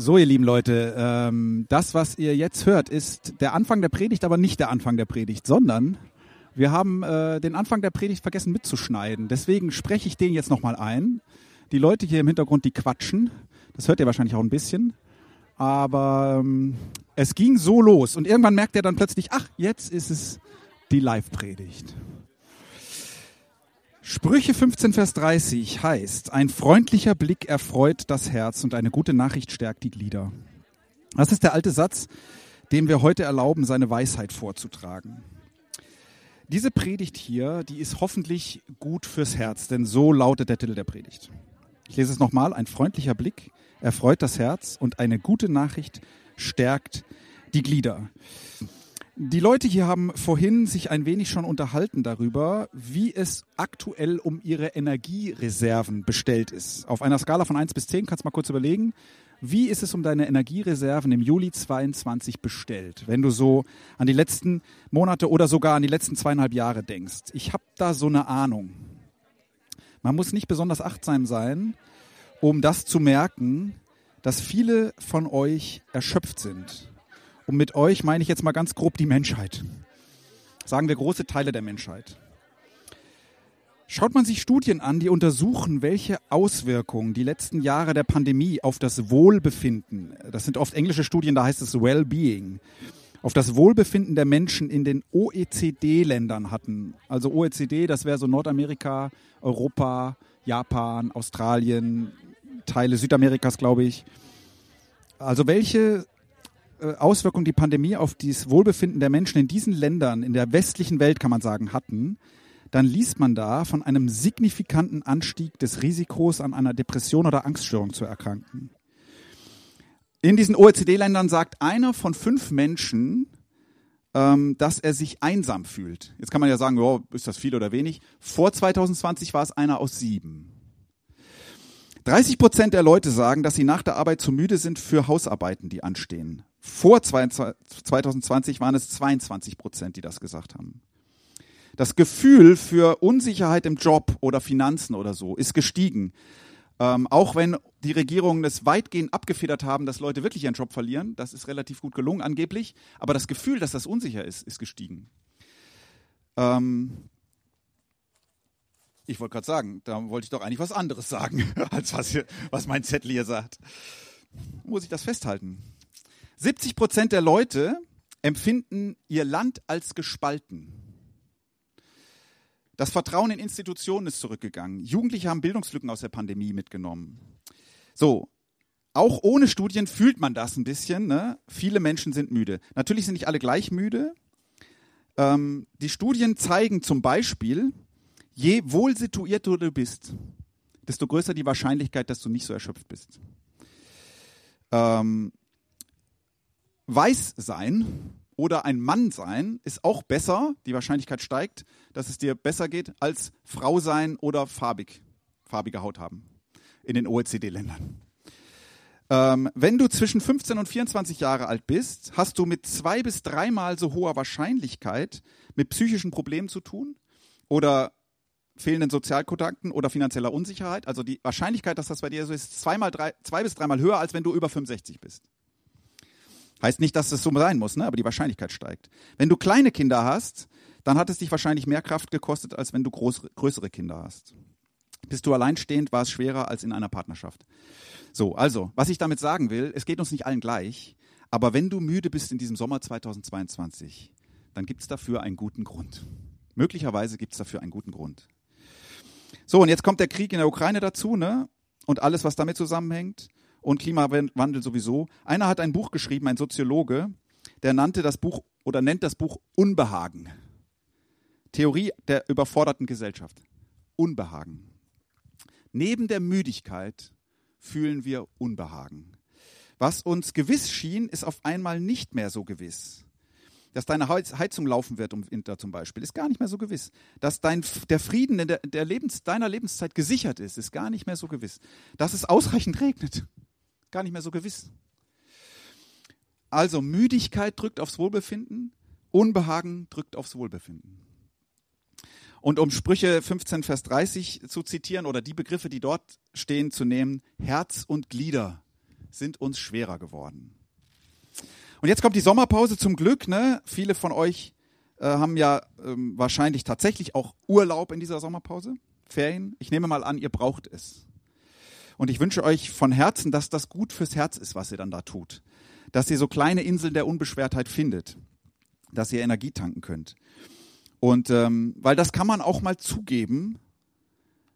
So, ihr lieben Leute, ähm, das, was ihr jetzt hört, ist der Anfang der Predigt, aber nicht der Anfang der Predigt, sondern wir haben äh, den Anfang der Predigt vergessen mitzuschneiden. Deswegen spreche ich den jetzt nochmal ein. Die Leute hier im Hintergrund, die quatschen. Das hört ihr wahrscheinlich auch ein bisschen. Aber ähm, es ging so los und irgendwann merkt er dann plötzlich, ach, jetzt ist es die Live-Predigt. Sprüche 15, Vers 30 heißt, ein freundlicher Blick erfreut das Herz und eine gute Nachricht stärkt die Glieder. Das ist der alte Satz, dem wir heute erlauben, seine Weisheit vorzutragen. Diese Predigt hier, die ist hoffentlich gut fürs Herz, denn so lautet der Titel der Predigt. Ich lese es nochmal, ein freundlicher Blick erfreut das Herz und eine gute Nachricht stärkt die Glieder. Die Leute hier haben vorhin sich ein wenig schon unterhalten darüber, wie es aktuell um ihre Energiereserven bestellt ist. Auf einer Skala von 1 bis 10 kannst du mal kurz überlegen, wie ist es um deine Energiereserven im Juli 22 bestellt, wenn du so an die letzten Monate oder sogar an die letzten zweieinhalb Jahre denkst? Ich habe da so eine Ahnung. Man muss nicht besonders achtsam sein, um das zu merken, dass viele von euch erschöpft sind und mit euch meine ich jetzt mal ganz grob die Menschheit. Sagen wir große Teile der Menschheit. Schaut man sich Studien an, die untersuchen, welche Auswirkungen die letzten Jahre der Pandemie auf das Wohlbefinden, das sind oft englische Studien, da heißt es Well-Being, auf das Wohlbefinden der Menschen in den OECD-Ländern hatten. Also OECD, das wäre so Nordamerika, Europa, Japan, Australien, Teile Südamerikas, glaube ich. Also welche Auswirkungen die Pandemie auf das Wohlbefinden der Menschen in diesen Ländern, in der westlichen Welt kann man sagen, hatten, dann liest man da von einem signifikanten Anstieg des Risikos an einer Depression oder Angststörung zu erkranken. In diesen OECD-Ländern sagt einer von fünf Menschen, ähm, dass er sich einsam fühlt. Jetzt kann man ja sagen, oh, ist das viel oder wenig? Vor 2020 war es einer aus sieben. 30 Prozent der Leute sagen, dass sie nach der Arbeit zu müde sind für Hausarbeiten, die anstehen. Vor 2020 waren es 22 Prozent, die das gesagt haben. Das Gefühl für Unsicherheit im Job oder Finanzen oder so ist gestiegen. Ähm, auch wenn die Regierungen es weitgehend abgefedert haben, dass Leute wirklich ihren Job verlieren, das ist relativ gut gelungen angeblich, aber das Gefühl, dass das unsicher ist, ist gestiegen. Ähm, ich wollte gerade sagen, da wollte ich doch eigentlich was anderes sagen, als was, hier, was mein Zettel hier sagt. Muss ich das festhalten? 70 Prozent der Leute empfinden ihr Land als gespalten. Das Vertrauen in Institutionen ist zurückgegangen. Jugendliche haben Bildungslücken aus der Pandemie mitgenommen. So, auch ohne Studien fühlt man das ein bisschen. Ne? Viele Menschen sind müde. Natürlich sind nicht alle gleich müde. Ähm, die Studien zeigen zum Beispiel, je wohl situierter du bist, desto größer die Wahrscheinlichkeit, dass du nicht so erschöpft bist. Ähm, weiß sein oder ein Mann sein ist auch besser, die Wahrscheinlichkeit steigt, dass es dir besser geht, als Frau sein oder farbig, farbige Haut haben in den OECD-Ländern. Ähm, wenn du zwischen 15 und 24 Jahre alt bist, hast du mit zwei bis dreimal so hoher Wahrscheinlichkeit mit psychischen Problemen zu tun oder fehlenden Sozialkontakten oder finanzieller Unsicherheit. Also die Wahrscheinlichkeit, dass das bei dir so ist, zweimal drei, zwei bis dreimal höher, als wenn du über 65 bist. Heißt nicht, dass es so sein muss, ne? aber die Wahrscheinlichkeit steigt. Wenn du kleine Kinder hast, dann hat es dich wahrscheinlich mehr Kraft gekostet, als wenn du groß, größere Kinder hast. Bist du alleinstehend, war es schwerer als in einer Partnerschaft. So, also, was ich damit sagen will, es geht uns nicht allen gleich, aber wenn du müde bist in diesem Sommer 2022, dann gibt es dafür einen guten Grund. Möglicherweise gibt es dafür einen guten Grund. So, und jetzt kommt der Krieg in der Ukraine dazu, ne? Und alles, was damit zusammenhängt und Klimawandel sowieso. Einer hat ein Buch geschrieben, ein Soziologe, der nannte das Buch oder nennt das Buch Unbehagen. Theorie der überforderten Gesellschaft. Unbehagen. Neben der Müdigkeit fühlen wir Unbehagen. Was uns gewiss schien, ist auf einmal nicht mehr so gewiss. dass deine Heizung laufen wird im Winter zum Beispiel, ist gar nicht mehr so gewiss. Dass dein, der Frieden der, der Lebens, deiner Lebenszeit gesichert ist, ist gar nicht mehr so gewiss. Dass es ausreichend regnet, gar nicht mehr so gewiss. Also Müdigkeit drückt aufs Wohlbefinden, Unbehagen drückt aufs Wohlbefinden. Und um Sprüche 15, Vers 30 zu zitieren oder die Begriffe, die dort stehen, zu nehmen, Herz und Glieder sind uns schwerer geworden. Und jetzt kommt die Sommerpause zum Glück. Ne? Viele von euch äh, haben ja ähm, wahrscheinlich tatsächlich auch Urlaub in dieser Sommerpause, Ferien. Ich nehme mal an, ihr braucht es. Und ich wünsche euch von Herzen, dass das gut fürs Herz ist, was ihr dann da tut. Dass ihr so kleine Inseln der Unbeschwertheit findet, dass ihr Energie tanken könnt. Und ähm, weil das kann man auch mal zugeben,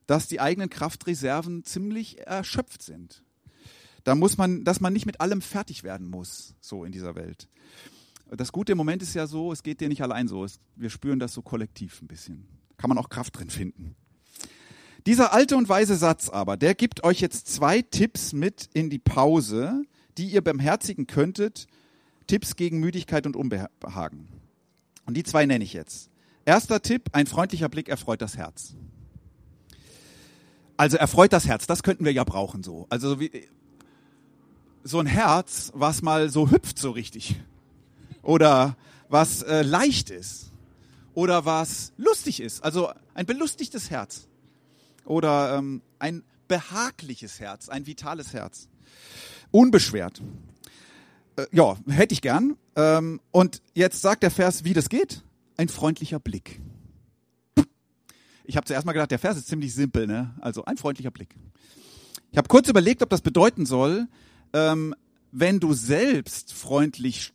dass die eigenen Kraftreserven ziemlich erschöpft sind. Da muss man, dass man nicht mit allem fertig werden muss, so in dieser Welt. Das Gute im Moment ist ja so, es geht dir nicht allein so. Es, wir spüren das so kollektiv ein bisschen. Kann man auch Kraft drin finden. Dieser alte und weise Satz aber, der gibt euch jetzt zwei Tipps mit in die Pause, die ihr beherzigen könntet. Tipps gegen Müdigkeit und Unbehagen. Und die zwei nenne ich jetzt. Erster Tipp, ein freundlicher Blick erfreut das Herz. Also erfreut das Herz, das könnten wir ja brauchen so. Also wie, so ein Herz, was mal so hüpft so richtig. Oder was äh, leicht ist. Oder was lustig ist. Also ein belustigtes Herz. Oder ähm, ein behagliches Herz, ein vitales Herz. Unbeschwert. Äh, ja, hätte ich gern. Ähm, und jetzt sagt der Vers, wie das geht. Ein freundlicher Blick. Ich habe zuerst mal gedacht, der Vers ist ziemlich simpel, ne? Also ein freundlicher Blick. Ich habe kurz überlegt, ob das bedeuten soll, ähm, wenn du selbst freundlich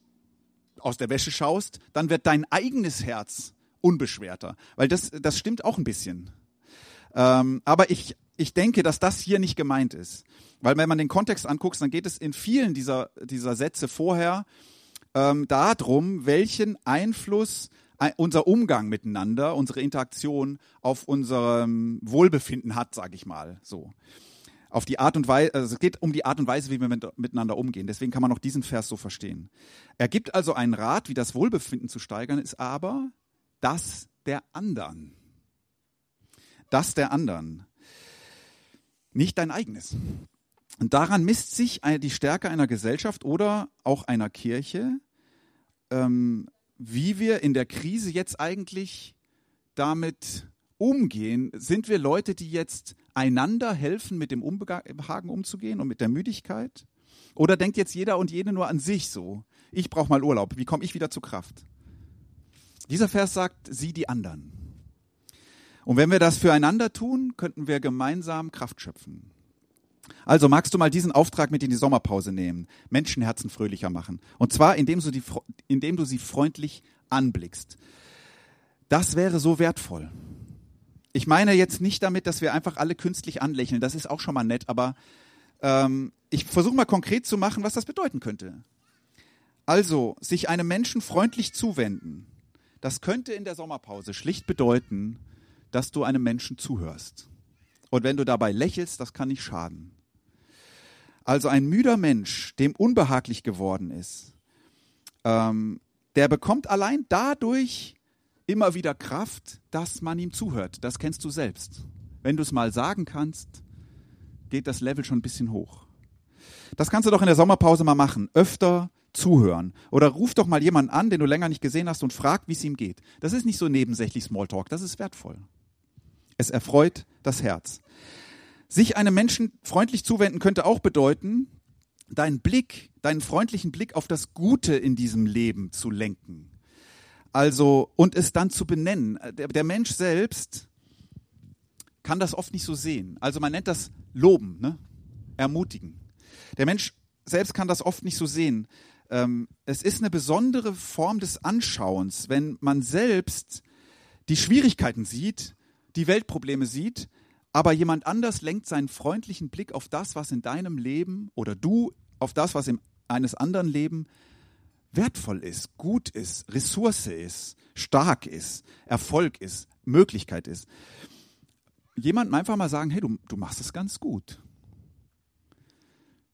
aus der Wäsche schaust, dann wird dein eigenes Herz unbeschwerter. Weil das, das stimmt auch ein bisschen. Ähm, aber ich, ich denke, dass das hier nicht gemeint ist. Weil wenn man den Kontext anguckt, dann geht es in vielen dieser, dieser Sätze vorher ähm, darum, welchen Einfluss unser Umgang miteinander, unsere Interaktion auf unserem Wohlbefinden hat, sage ich mal so auf die Art und Weise, also es geht um die Art und Weise, wie wir mit, miteinander umgehen. Deswegen kann man auch diesen Vers so verstehen. Er gibt also einen Rat, wie das Wohlbefinden zu steigern, ist aber das der anderen. Das der anderen. Nicht dein eigenes. Und daran misst sich die Stärke einer Gesellschaft oder auch einer Kirche, ähm, wie wir in der Krise jetzt eigentlich damit umgehen. Sind wir Leute, die jetzt einander helfen, mit dem Unbehagen umzugehen und mit der Müdigkeit? Oder denkt jetzt jeder und jede nur an sich so? Ich brauche mal Urlaub. Wie komme ich wieder zu Kraft? Dieser Vers sagt, sie die anderen. Und wenn wir das füreinander tun, könnten wir gemeinsam Kraft schöpfen. Also magst du mal diesen Auftrag mit in die Sommerpause nehmen, Menschenherzen fröhlicher machen. Und zwar, indem du, die, indem du sie freundlich anblickst. Das wäre so wertvoll. Ich meine jetzt nicht damit, dass wir einfach alle künstlich anlächeln. Das ist auch schon mal nett, aber ähm, ich versuche mal konkret zu machen, was das bedeuten könnte. Also, sich einem Menschen freundlich zuwenden, das könnte in der Sommerpause schlicht bedeuten, dass du einem Menschen zuhörst. Und wenn du dabei lächelst, das kann nicht schaden. Also ein müder Mensch, dem unbehaglich geworden ist, ähm, der bekommt allein dadurch immer wieder Kraft, dass man ihm zuhört. Das kennst du selbst. Wenn du es mal sagen kannst, geht das Level schon ein bisschen hoch. Das kannst du doch in der Sommerpause mal machen. Öfter zuhören. Oder ruf doch mal jemanden an, den du länger nicht gesehen hast und frag, wie es ihm geht. Das ist nicht so nebensächlich Smalltalk, das ist wertvoll. Es erfreut das Herz. Sich einem Menschen freundlich zuwenden könnte auch bedeuten, deinen Blick, deinen freundlichen Blick auf das Gute in diesem Leben zu lenken. Also, und es dann zu benennen. Der, der, Mensch selbst kann das oft nicht so sehen. Also man nennt das Loben, ne? ermutigen. Der Mensch selbst kann das oft nicht so sehen. Ähm, es ist eine besondere Form des Anschauens, wenn man selbst die Schwierigkeiten sieht, die Weltprobleme sieht, aber jemand anders lenkt seinen freundlichen Blick auf das, was in deinem Leben oder du auf das, was in eines anderen Leben wertvoll ist, gut ist, Ressource ist, stark ist, Erfolg ist, Möglichkeit ist. Jemandem einfach mal sagen, hey, du, du machst es ganz gut.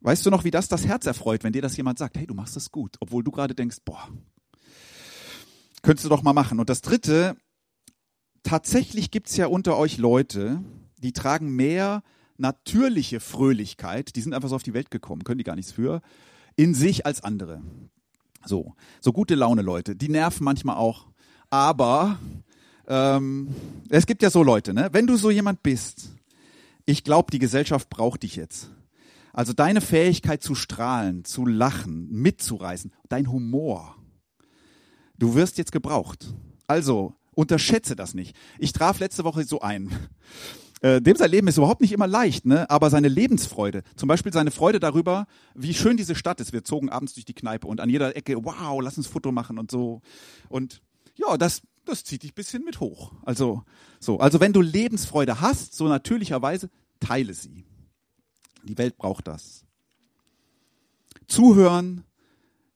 Weißt du noch, wie das das Herz erfreut, wenn dir das jemand sagt, hey, du machst es gut, obwohl du gerade denkst, boah. Könntest du doch mal machen. Und das dritte, tatsächlich gibt's ja unter euch Leute, die tragen mehr natürliche Fröhlichkeit, die sind einfach so auf die Welt gekommen, können die gar nichts für, in sich als andere. So, so gute Laune Leute, die nerven manchmal auch, aber ähm, es gibt ja so Leute, ne? Wenn du so jemand bist, ich glaube, die Gesellschaft braucht dich jetzt. Also deine Fähigkeit zu strahlen, zu lachen, mitzureißen, dein Humor. Du wirst jetzt gebraucht. Also unterschätze das nicht. Ich traf letzte Woche so ein. Äh, dem sein Leben ist überhaupt nicht immer leicht, ne? aber seine Lebensfreude, zum Beispiel seine Freude darüber, wie schön diese Stadt ist. Wir zogen abends durch die Kneipe und an jeder Ecke, wow, lass uns Foto machen und so. Und ja, das, das zieht dich bisschen mit hoch. Also, so. Also wenn du Lebensfreude hast, so natürlicherweise, teile sie. Die Welt braucht das. Zuhören,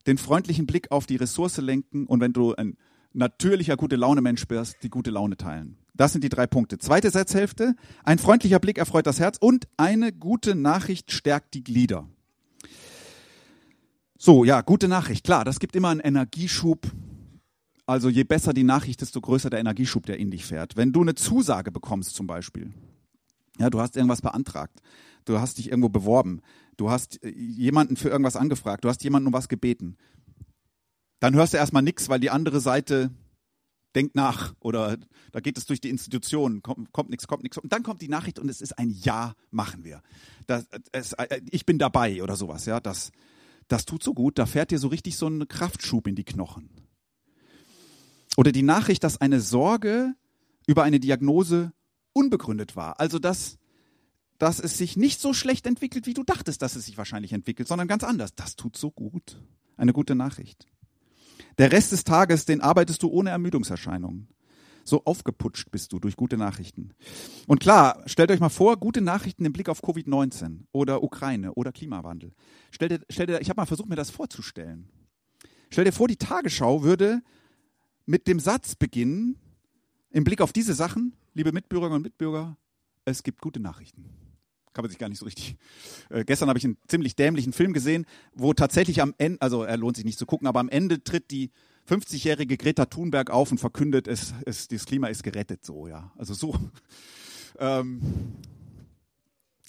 den freundlichen Blick auf die Ressource lenken und wenn du ein natürlicher gute Laune Mensch bist, die gute Laune teilen. Das sind die drei Punkte. Zweite Satzhälfte. Ein freundlicher Blick erfreut das Herz und eine gute Nachricht stärkt die Glieder. So, ja, gute Nachricht. Klar, das gibt immer einen Energieschub. Also je besser die Nachricht, desto größer der Energieschub, der in dich fährt. Wenn du eine Zusage bekommst zum Beispiel, ja, du hast irgendwas beantragt, du hast dich irgendwo beworben, du hast äh, jemanden für irgendwas angefragt, du hast jemanden um was gebeten, dann hörst du erstmal nichts, weil die andere Seite denkt nach oder da geht es durch die Institution, kommt, kommt nichts, kommt nichts. Und dann kommt die Nachricht und es ist ein Ja, machen wir. Das, es, äh, ich bin dabei oder sowas. Ja, das, das tut so gut, da fährt dir so richtig so ein Kraftschub in die Knochen. Oder die Nachricht, dass eine Sorge über eine Diagnose unbegründet war. Also dass, dass es sich nicht so schlecht entwickelt, wie du dachtest, dass es sich wahrscheinlich entwickelt, sondern ganz anders. Das tut so gut. Eine gute Nachricht. Der Rest des Tages, den arbeitest du ohne Ermüdungserscheinungen. So aufgeputscht bist du durch gute Nachrichten. Und klar, stellt euch mal vor, gute Nachrichten im Blick auf Covid-19 oder Ukraine oder Klimawandel. Stellt dir, stellt dir, ich habe mal versucht, mir das vorzustellen. Stell dir vor, die Tagesschau würde mit dem Satz beginnen, im Blick auf diese Sachen, liebe Mitbürgerinnen und Mitbürger, es gibt gute Nachrichten kann man sich gar nicht so richtig. Äh, gestern habe ich einen ziemlich dämlichen Film gesehen, wo tatsächlich am Ende, also er lohnt sich nicht zu gucken, aber am Ende tritt die 50-jährige Greta Thunberg auf und verkündet, es, es, das Klima ist gerettet, so, ja. Also so. Ähm,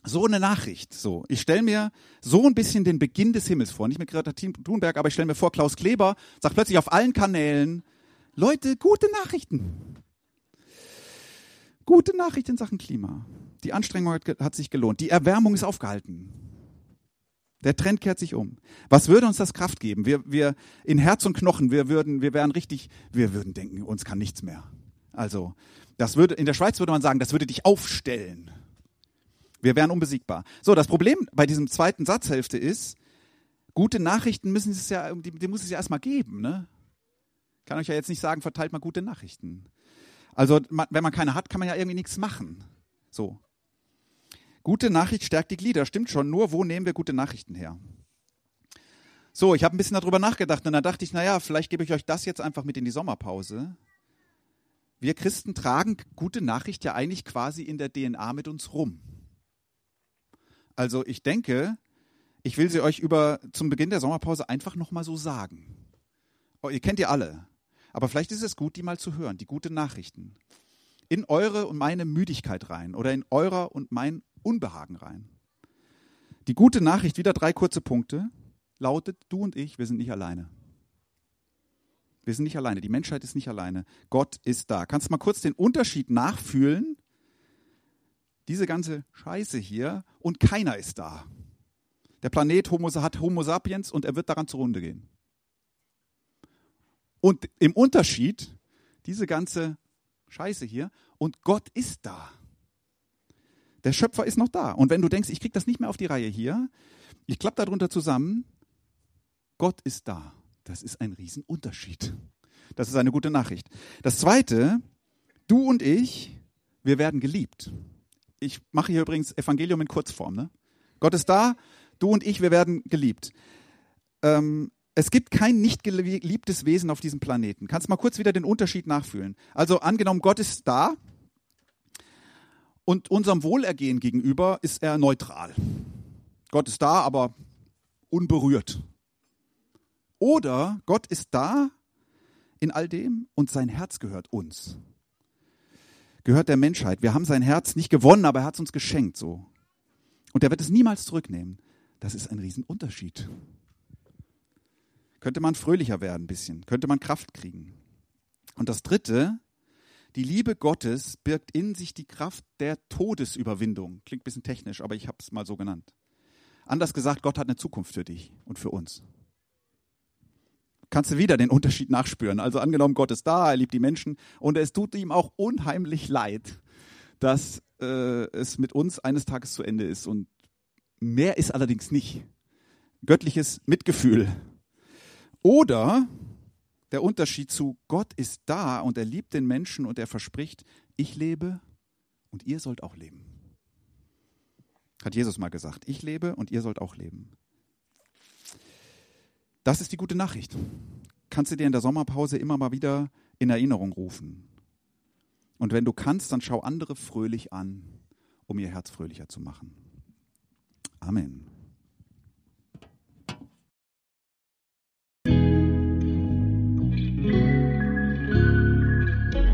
so eine Nachricht. So, ich stelle mir so ein bisschen den Beginn des Himmels vor. Nicht mit Greta Thunberg, aber ich stelle mir vor, Klaus Kleber sagt plötzlich auf allen Kanälen, Leute, gute Nachrichten. Gute Nachricht in Sachen Klima. Die Anstrengung hat, hat sich gelohnt. Die Erwärmung ist aufgehalten. Der Trend kehrt sich um. Was würde uns das Kraft geben? Wir, wir in Herz und Knochen, wir würden, wir wären richtig, wir würden denken, uns kann nichts mehr. Also, das würde, in der Schweiz würde man sagen, das würde dich aufstellen. Wir wären unbesiegbar. So, das Problem bei diesem zweiten Satzhälfte ist, gute Nachrichten müssen es ja, die, die muss es ja erstmal geben, ne? Kann euch ja jetzt nicht sagen, verteilt mal gute Nachrichten. Also, wenn man keine hat, kann man ja irgendwie nichts machen. So. Gute Nachricht stärkt die Glieder, stimmt schon. Nur wo nehmen wir gute Nachrichten her? So, ich habe ein bisschen darüber nachgedacht und dann dachte ich, naja, vielleicht gebe ich euch das jetzt einfach mit in die Sommerpause. Wir Christen tragen gute Nachricht ja eigentlich quasi in der DNA mit uns rum. Also ich denke, ich will sie euch über zum Beginn der Sommerpause einfach nochmal so sagen. Oh, ihr kennt die alle, aber vielleicht ist es gut, die mal zu hören, die guten Nachrichten. In eure und meine Müdigkeit rein oder in eurer und mein Unbehagen rein. Die gute Nachricht, wieder drei kurze Punkte, lautet, du und ich, wir sind nicht alleine. Wir sind nicht alleine, die Menschheit ist nicht alleine. Gott ist da. Kannst du mal kurz den Unterschied nachfühlen? Diese ganze Scheiße hier und keiner ist da. Der Planet Homo, hat Homo sapiens und er wird daran zugrunde gehen. Und im Unterschied, diese ganze Scheiße hier und Gott ist da. Der Schöpfer ist noch da. Und wenn du denkst, ich kriege das nicht mehr auf die Reihe hier, ich klappe darunter zusammen, Gott ist da. Das ist ein Riesenunterschied. Das ist eine gute Nachricht. Das Zweite, du und ich, wir werden geliebt. Ich mache hier übrigens Evangelium in Kurzform. Ne? Gott ist da, du und ich, wir werden geliebt. Ähm, es gibt kein nicht geliebtes Wesen auf diesem Planeten. Kannst mal kurz wieder den Unterschied nachfühlen? Also angenommen, Gott ist da, und unserem Wohlergehen gegenüber ist er neutral. Gott ist da, aber unberührt. Oder Gott ist da, in all dem und sein Herz gehört uns. Gehört der Menschheit. Wir haben sein Herz nicht gewonnen, aber er hat es uns geschenkt so. Und er wird es niemals zurücknehmen. Das ist ein Riesenunterschied. Könnte man fröhlicher werden ein bisschen, könnte man Kraft kriegen. Und das Dritte, die Liebe Gottes birgt in sich die Kraft der Todesüberwindung. Klingt ein bisschen technisch, aber ich habe es mal so genannt. Anders gesagt, Gott hat eine Zukunft für dich und für uns. Kannst du wieder den Unterschied nachspüren. Also angenommen, Gott ist da, er liebt die Menschen und es tut ihm auch unheimlich leid, dass äh, es mit uns eines Tages zu Ende ist. Und mehr ist allerdings nicht. Göttliches Mitgefühl. Oder der Unterschied zu Gott ist da und er liebt den Menschen und er verspricht, ich lebe und ihr sollt auch leben. Hat Jesus mal gesagt, ich lebe und ihr sollt auch leben. Das ist die gute Nachricht. Kannst du dir in der Sommerpause immer mal wieder in Erinnerung rufen. Und wenn du kannst, dann schau andere fröhlich an, um ihr Herz fröhlicher zu machen. Amen.